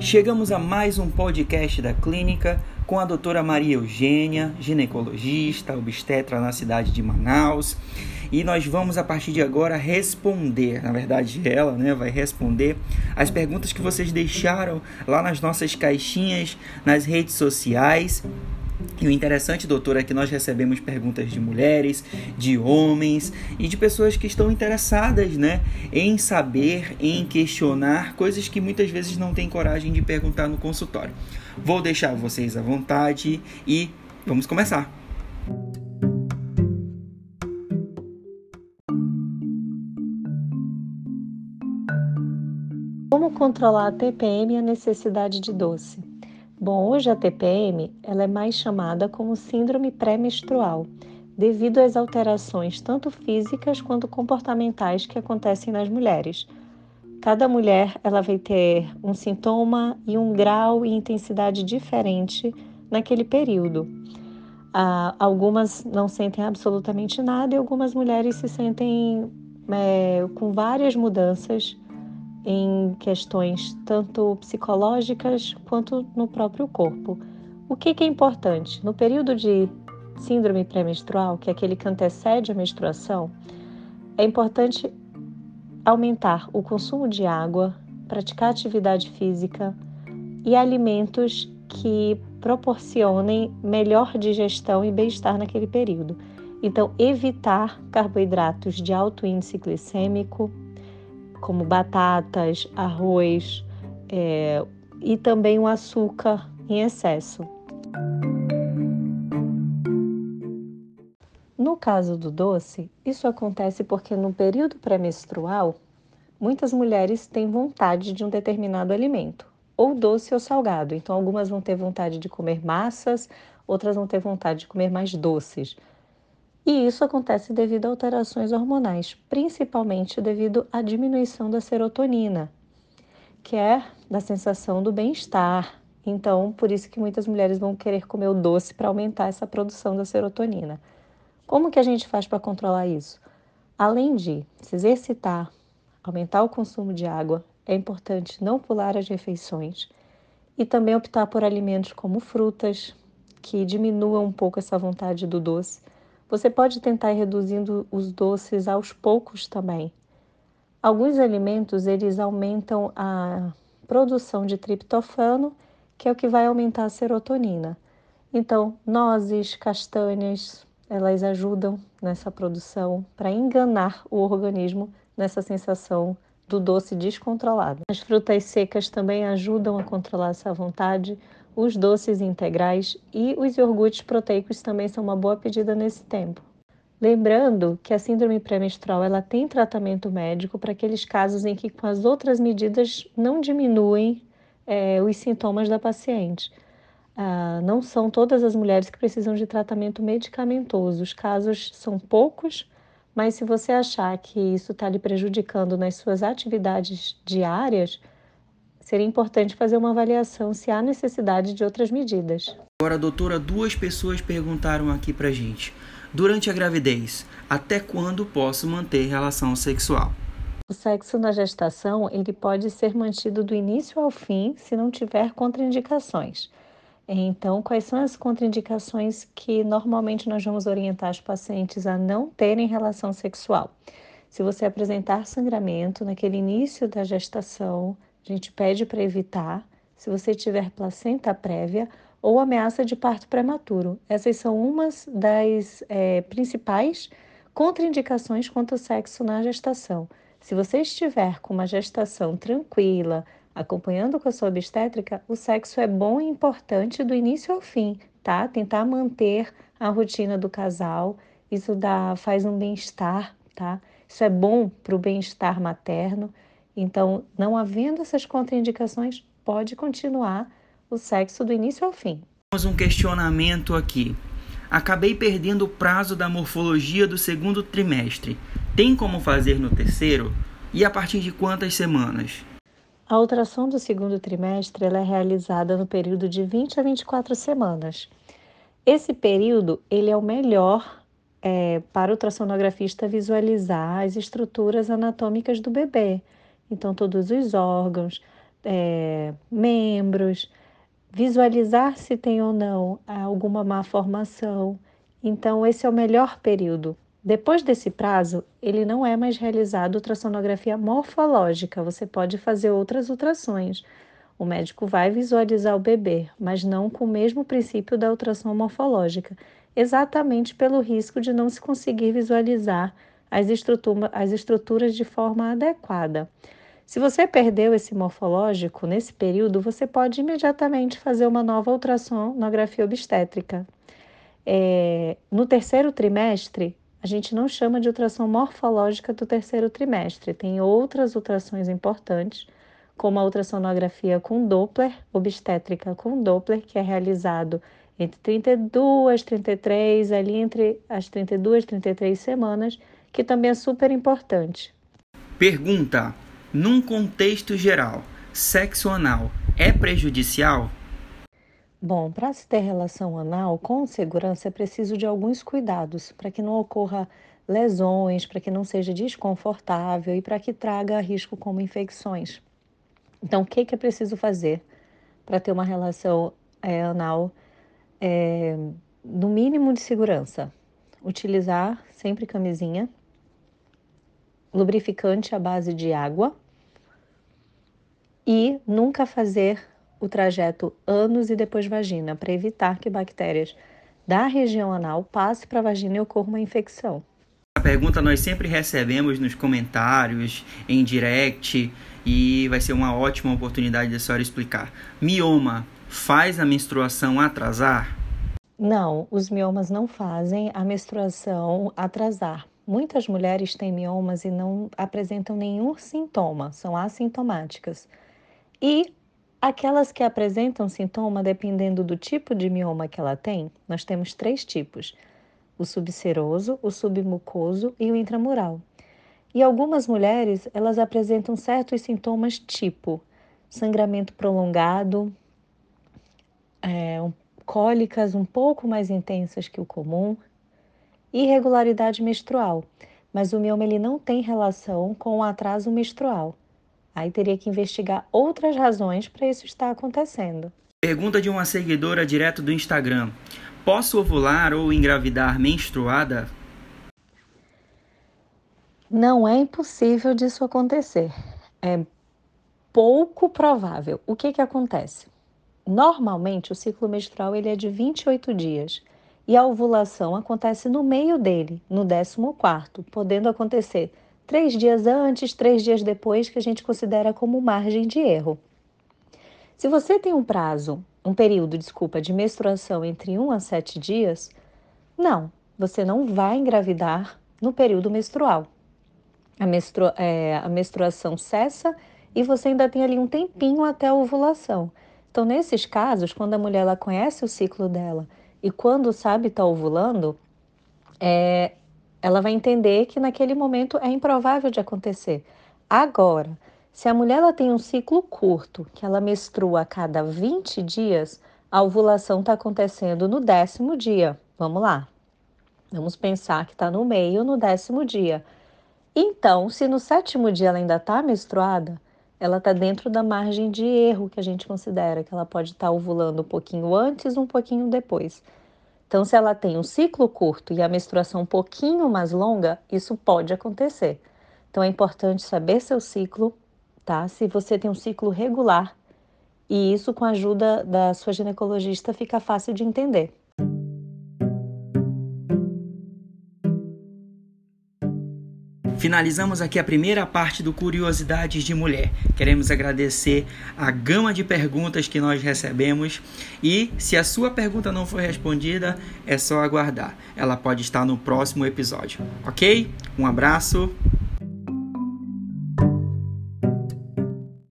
Chegamos a mais um podcast da clínica com a doutora Maria Eugênia, ginecologista, obstetra na cidade de Manaus. E nós vamos a partir de agora responder, na verdade ela, né, vai responder as perguntas que vocês deixaram lá nas nossas caixinhas nas redes sociais e o interessante, doutor, é que nós recebemos perguntas de mulheres, de homens e de pessoas que estão interessadas, né, em saber, em questionar coisas que muitas vezes não têm coragem de perguntar no consultório. Vou deixar vocês à vontade e vamos começar. Como controlar a TPM e a necessidade de doce? Bom, hoje a TPM ela é mais chamada como síndrome pré-menstrual, devido às alterações tanto físicas quanto comportamentais que acontecem nas mulheres. Cada mulher ela vai ter um sintoma e um grau e intensidade diferente naquele período. Ah, algumas não sentem absolutamente nada e algumas mulheres se sentem é, com várias mudanças em questões tanto psicológicas quanto no próprio corpo. O que, que é importante? No período de síndrome pré-menstrual, que é aquele que antecede a menstruação, é importante aumentar o consumo de água, praticar atividade física e alimentos que proporcionem melhor digestão e bem-estar naquele período. Então, evitar carboidratos de alto índice glicêmico, como batatas, arroz é, e também o açúcar em excesso. No caso do doce, isso acontece porque no período pré-menstrual, muitas mulheres têm vontade de um determinado alimento, ou doce ou salgado. Então, algumas vão ter vontade de comer massas, outras vão ter vontade de comer mais doces. E isso acontece devido a alterações hormonais, principalmente devido à diminuição da serotonina, que é da sensação do bem-estar. Então, por isso que muitas mulheres vão querer comer o doce para aumentar essa produção da serotonina. Como que a gente faz para controlar isso? Além de se exercitar, aumentar o consumo de água, é importante não pular as refeições e também optar por alimentos como frutas, que diminuam um pouco essa vontade do doce você pode tentar ir reduzindo os doces aos poucos também. Alguns alimentos eles aumentam a produção de triptofano, que é o que vai aumentar a serotonina. Então, nozes, castanhas, elas ajudam nessa produção para enganar o organismo nessa sensação do doce descontrolado. As frutas secas também ajudam a controlar essa vontade os doces integrais e os iogurtes proteicos também são uma boa pedida nesse tempo. Lembrando que a síndrome pré-menstrual ela tem tratamento médico para aqueles casos em que com as outras medidas não diminuem é, os sintomas da paciente. Ah, não são todas as mulheres que precisam de tratamento medicamentoso. Os casos são poucos, mas se você achar que isso está lhe prejudicando nas suas atividades diárias, seria importante fazer uma avaliação se há necessidade de outras medidas. Agora, doutora, duas pessoas perguntaram aqui pra gente. Durante a gravidez, até quando posso manter relação sexual? O sexo na gestação ele pode ser mantido do início ao fim se não tiver contraindicações. Então, quais são as contraindicações que normalmente nós vamos orientar os pacientes a não terem relação sexual? Se você apresentar sangramento naquele início da gestação, gente pede para evitar se você tiver placenta prévia ou ameaça de parto prematuro. Essas são umas das é, principais contraindicações quanto ao sexo na gestação. Se você estiver com uma gestação tranquila, acompanhando com a sua obstétrica, o sexo é bom e importante do início ao fim, tá? Tentar manter a rotina do casal, isso dá, faz um bem-estar, tá? Isso é bom para o bem-estar materno. Então, não havendo essas contraindicações, pode continuar o sexo do início ao fim. Temos um questionamento aqui. Acabei perdendo o prazo da morfologia do segundo trimestre. Tem como fazer no terceiro? E a partir de quantas semanas? A ultrassom do segundo trimestre é realizada no período de 20 a 24 semanas. Esse período ele é o melhor é, para o ultrassonografista visualizar as estruturas anatômicas do bebê então todos os órgãos, é, membros, visualizar se tem ou não alguma má formação. Então, esse é o melhor período. Depois desse prazo, ele não é mais realizado ultrassonografia morfológica, você pode fazer outras ultrações. O médico vai visualizar o bebê, mas não com o mesmo princípio da ultrassom morfológica, exatamente pelo risco de não se conseguir visualizar as, estrutura, as estruturas de forma adequada. Se você perdeu esse morfológico nesse período, você pode imediatamente fazer uma nova ultrassonografia obstétrica. É, no terceiro trimestre, a gente não chama de ultrassom morfológica do terceiro trimestre, tem outras ultrações importantes, como a ultrassonografia com Doppler, obstétrica com Doppler, que é realizado entre 32 e 33, ali entre as 32 e 33 semanas, que também é super importante. Pergunta: num contexto geral, sexo anal é prejudicial? Bom, para se ter relação anal com segurança é preciso de alguns cuidados para que não ocorra lesões, para que não seja desconfortável e para que traga risco como infecções. Então, o que, que é preciso fazer para ter uma relação é, anal é, no mínimo de segurança? Utilizar sempre camisinha, lubrificante à base de água e nunca fazer o trajeto ânus e depois vagina para evitar que bactérias da região anal passem para a vagina e ocorra uma infecção. A pergunta nós sempre recebemos nos comentários, em direct, e vai ser uma ótima oportunidade da senhora explicar. Mioma faz a menstruação atrasar? Não, os miomas não fazem a menstruação atrasar. Muitas mulheres têm miomas e não apresentam nenhum sintoma, são assintomáticas. E aquelas que apresentam sintoma, dependendo do tipo de mioma que ela tem, nós temos três tipos: o subseroso, o submucoso e o intramural. E algumas mulheres, elas apresentam certos sintomas tipo sangramento prolongado, é, cólicas um pouco mais intensas que o comum, irregularidade menstrual, mas o mioma ele não tem relação com o atraso menstrual. Aí teria que investigar outras razões para isso estar acontecendo. Pergunta de uma seguidora direto do Instagram: Posso ovular ou engravidar menstruada? Não é impossível disso acontecer. É pouco provável. O que, que acontece? Normalmente, o ciclo menstrual ele é de 28 dias e a ovulação acontece no meio dele, no 14, podendo acontecer três dias antes, três dias depois, que a gente considera como margem de erro. Se você tem um prazo, um período, desculpa, de menstruação entre 1 a 7 dias, não, você não vai engravidar no período menstrual. A, é, a menstruação cessa e você ainda tem ali um tempinho até a ovulação. Então, nesses casos, quando a mulher ela conhece o ciclo dela e quando sabe estar tá ovulando, é, ela vai entender que naquele momento é improvável de acontecer. Agora, se a mulher ela tem um ciclo curto, que ela menstrua a cada 20 dias, a ovulação está acontecendo no décimo dia. Vamos lá. Vamos pensar que está no meio, no décimo dia. Então, se no sétimo dia ela ainda está menstruada, ela está dentro da margem de erro que a gente considera, que ela pode estar tá ovulando um pouquinho antes, um pouquinho depois. Então, se ela tem um ciclo curto e a menstruação um pouquinho mais longa, isso pode acontecer. Então, é importante saber seu ciclo, tá? Se você tem um ciclo regular, e isso com a ajuda da sua ginecologista fica fácil de entender. Finalizamos aqui a primeira parte do Curiosidades de Mulher. Queremos agradecer a gama de perguntas que nós recebemos e se a sua pergunta não for respondida, é só aguardar. Ela pode estar no próximo episódio, ok? Um abraço.